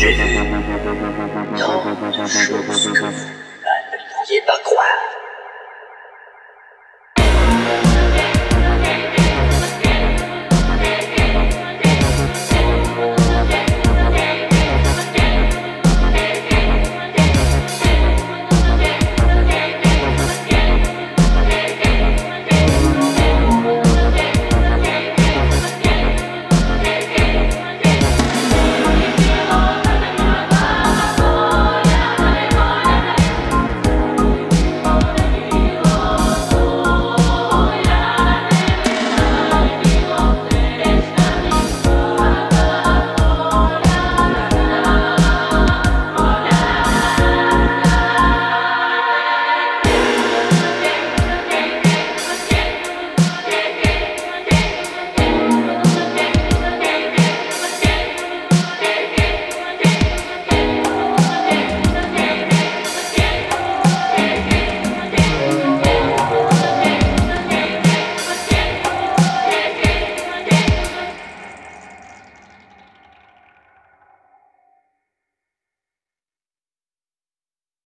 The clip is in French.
J'ai vu tant de choses que vous ne pourriez pas croire.